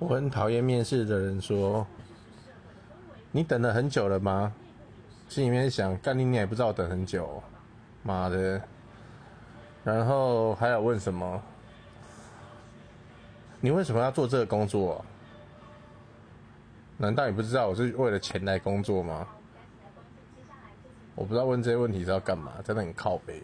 我很讨厌面试的人说：“你等了很久了吗？”心里面想，干你你也不知道等很久，妈的！然后还要问什么？你为什么要做这个工作？难道你不知道我是为了钱来工作吗？我不知道问这些问题是要干嘛，真的很靠背。